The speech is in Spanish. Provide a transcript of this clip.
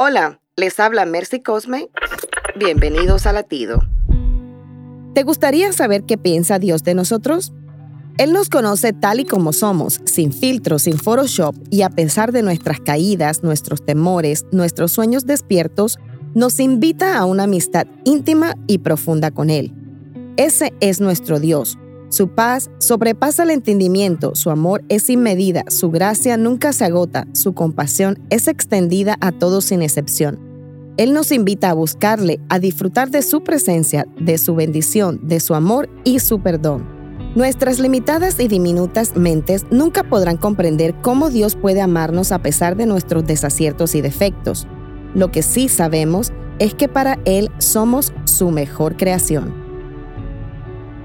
Hola, les habla Mercy Cosme. Bienvenidos a Latido. ¿Te gustaría saber qué piensa Dios de nosotros? Él nos conoce tal y como somos, sin filtros, sin Photoshop, y a pesar de nuestras caídas, nuestros temores, nuestros sueños despiertos, nos invita a una amistad íntima y profunda con Él. Ese es nuestro Dios. Su paz sobrepasa el entendimiento, su amor es sin medida, su gracia nunca se agota, su compasión es extendida a todos sin excepción. Él nos invita a buscarle, a disfrutar de su presencia, de su bendición, de su amor y su perdón. Nuestras limitadas y diminutas mentes nunca podrán comprender cómo Dios puede amarnos a pesar de nuestros desaciertos y defectos. Lo que sí sabemos es que para Él somos su mejor creación.